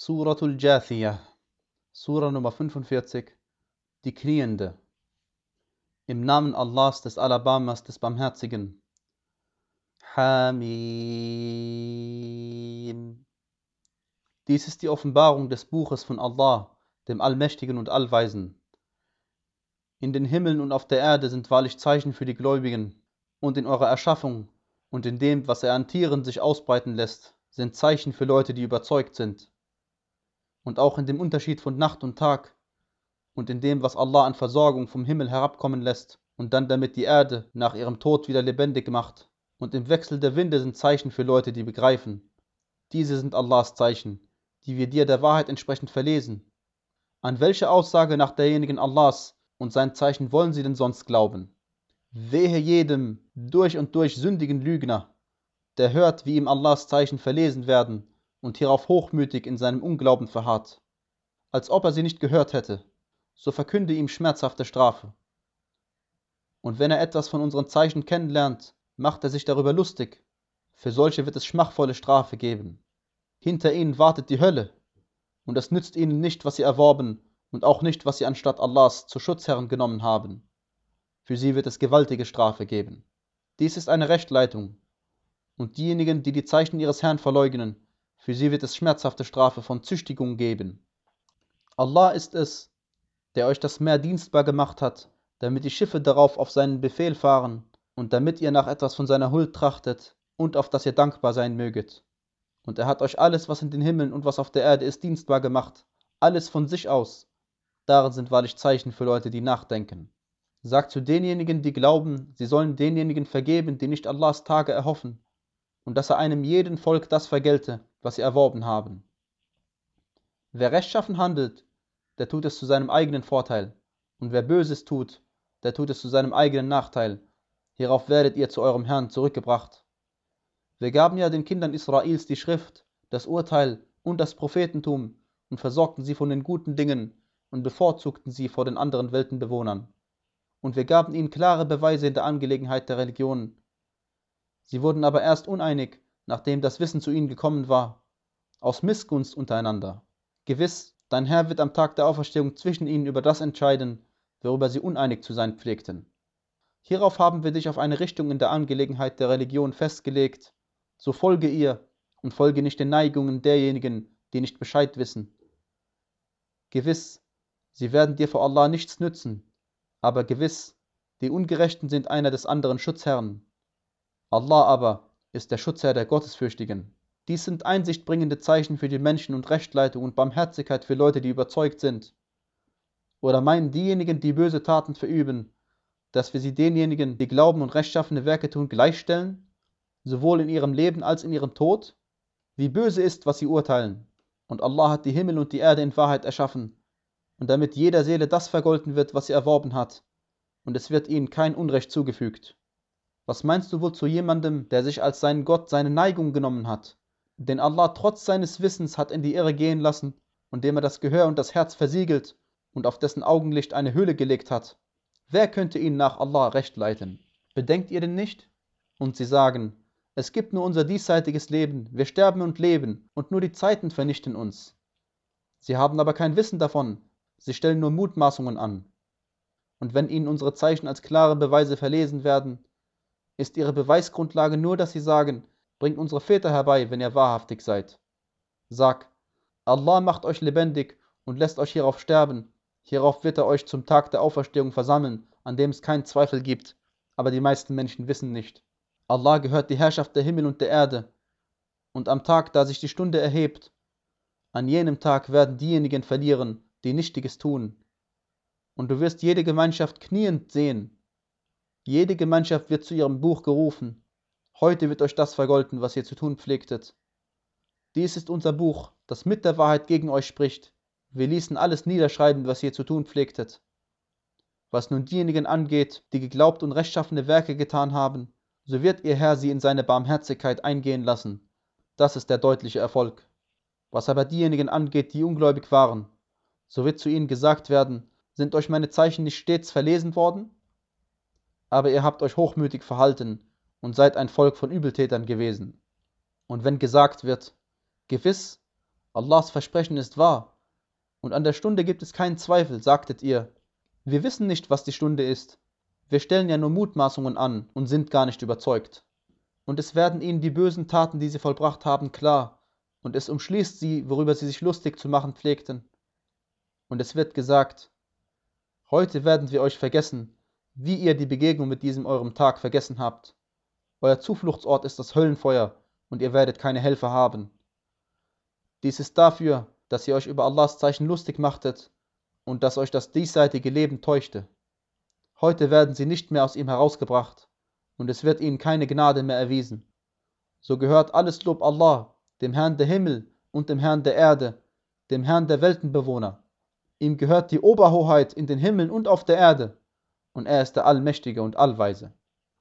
Suratul Jathiyah, Sura Nummer 45, die Kniende. Im Namen Allahs, des Alabamas, des Barmherzigen. Hamim. Dies ist die Offenbarung des Buches von Allah, dem Allmächtigen und Allweisen. In den Himmeln und auf der Erde sind wahrlich Zeichen für die Gläubigen, und in eurer Erschaffung und in dem, was er an Tieren sich ausbreiten lässt, sind Zeichen für Leute, die überzeugt sind und auch in dem Unterschied von Nacht und Tag und in dem, was Allah an Versorgung vom Himmel herabkommen lässt und dann damit die Erde nach ihrem Tod wieder lebendig macht. Und im Wechsel der Winde sind Zeichen für Leute, die begreifen. Diese sind Allahs Zeichen, die wir dir der Wahrheit entsprechend verlesen. An welche Aussage nach derjenigen Allahs und sein Zeichen wollen sie denn sonst glauben? Wehe jedem durch und durch sündigen Lügner, der hört, wie ihm Allahs Zeichen verlesen werden und hierauf hochmütig in seinem Unglauben verharrt, als ob er sie nicht gehört hätte, so verkünde ihm schmerzhafte Strafe. Und wenn er etwas von unseren Zeichen kennenlernt, macht er sich darüber lustig. Für solche wird es schmachvolle Strafe geben. Hinter ihnen wartet die Hölle, und es nützt ihnen nicht, was sie erworben, und auch nicht, was sie anstatt Allahs zu Schutzherren genommen haben. Für sie wird es gewaltige Strafe geben. Dies ist eine Rechtleitung, und diejenigen, die die Zeichen ihres Herrn verleugnen, für sie wird es schmerzhafte Strafe von Züchtigung geben. Allah ist es, der euch das Meer dienstbar gemacht hat, damit die Schiffe darauf auf seinen Befehl fahren und damit ihr nach etwas von seiner Huld trachtet und auf das ihr dankbar sein möget. Und er hat euch alles, was in den Himmeln und was auf der Erde ist, dienstbar gemacht, alles von sich aus. Darin sind wahrlich Zeichen für Leute, die nachdenken. Sagt zu denjenigen, die glauben, sie sollen denjenigen vergeben, die nicht Allahs Tage erhoffen, und dass er einem jeden Volk das vergelte, was sie erworben haben. Wer rechtschaffen handelt, der tut es zu seinem eigenen Vorteil, und wer Böses tut, der tut es zu seinem eigenen Nachteil. Hierauf werdet ihr zu eurem Herrn zurückgebracht. Wir gaben ja den Kindern Israels die Schrift, das Urteil und das Prophetentum und versorgten sie von den guten Dingen und bevorzugten sie vor den anderen Weltenbewohnern. Und wir gaben ihnen klare Beweise in der Angelegenheit der Religion. Sie wurden aber erst uneinig, nachdem das Wissen zu ihnen gekommen war, aus Missgunst untereinander. Gewiss, dein Herr wird am Tag der Auferstehung zwischen ihnen über das entscheiden, worüber sie uneinig zu sein pflegten. Hierauf haben wir dich auf eine Richtung in der Angelegenheit der Religion festgelegt, so folge ihr und folge nicht den Neigungen derjenigen, die nicht Bescheid wissen. Gewiss, sie werden dir vor Allah nichts nützen, aber gewiss, die Ungerechten sind einer des anderen Schutzherren. Allah aber ist der Schutzherr der Gottesfürchtigen. Dies sind einsichtbringende Zeichen für die Menschen und Rechtleitung und Barmherzigkeit für Leute, die überzeugt sind. Oder meinen diejenigen, die böse Taten verüben, dass wir sie denjenigen, die glauben und rechtschaffene Werke tun, gleichstellen, sowohl in ihrem Leben als in ihrem Tod? Wie böse ist, was sie urteilen. Und Allah hat die Himmel und die Erde in Wahrheit erschaffen, und damit jeder Seele das vergolten wird, was sie erworben hat, und es wird ihnen kein Unrecht zugefügt. Was meinst du wohl zu jemandem, der sich als seinen Gott seine Neigung genommen hat, den Allah trotz seines Wissens hat in die Irre gehen lassen und dem er das Gehör und das Herz versiegelt und auf dessen Augenlicht eine Hülle gelegt hat? Wer könnte ihn nach Allah recht leiten? Bedenkt ihr denn nicht? Und sie sagen, es gibt nur unser diesseitiges Leben, wir sterben und leben, und nur die Zeiten vernichten uns. Sie haben aber kein Wissen davon, sie stellen nur Mutmaßungen an. Und wenn ihnen unsere Zeichen als klare Beweise verlesen werden, ist ihre Beweisgrundlage nur, dass sie sagen, bringt unsere Väter herbei, wenn ihr wahrhaftig seid. Sag, Allah macht euch lebendig und lässt euch hierauf sterben. Hierauf wird er euch zum Tag der Auferstehung versammeln, an dem es keinen Zweifel gibt, aber die meisten Menschen wissen nicht. Allah gehört die Herrschaft der Himmel und der Erde. Und am Tag, da sich die Stunde erhebt, an jenem Tag werden diejenigen verlieren, die Nichtiges tun. Und du wirst jede Gemeinschaft kniend sehen, jede Gemeinschaft wird zu ihrem Buch gerufen. Heute wird euch das vergolten, was ihr zu tun pflegtet. Dies ist unser Buch, das mit der Wahrheit gegen euch spricht. Wir ließen alles niederschreiben, was ihr zu tun pflegtet. Was nun diejenigen angeht, die geglaubt und rechtschaffene Werke getan haben, so wird ihr Herr sie in seine Barmherzigkeit eingehen lassen. Das ist der deutliche Erfolg. Was aber diejenigen angeht, die ungläubig waren, so wird zu ihnen gesagt werden, sind euch meine Zeichen nicht stets verlesen worden? Aber ihr habt euch hochmütig verhalten und seid ein Volk von Übeltätern gewesen. Und wenn gesagt wird, gewiss, Allahs Versprechen ist wahr, und an der Stunde gibt es keinen Zweifel, sagtet ihr. Wir wissen nicht, was die Stunde ist. Wir stellen ja nur Mutmaßungen an und sind gar nicht überzeugt. Und es werden ihnen die bösen Taten, die sie vollbracht haben, klar, und es umschließt sie, worüber sie sich lustig zu machen pflegten. Und es wird gesagt, heute werden wir euch vergessen, wie ihr die Begegnung mit diesem eurem Tag vergessen habt. Euer Zufluchtsort ist das Höllenfeuer, und ihr werdet keine Helfer haben. Dies ist dafür, dass ihr euch über Allahs Zeichen lustig machtet und dass euch das diesseitige Leben täuschte. Heute werden sie nicht mehr aus ihm herausgebracht, und es wird ihnen keine Gnade mehr erwiesen. So gehört alles Lob Allah, dem Herrn der Himmel und dem Herrn der Erde, dem Herrn der Weltenbewohner. Ihm gehört die Oberhoheit in den Himmeln und auf der Erde, und er ist der Allmächtige und Allweise.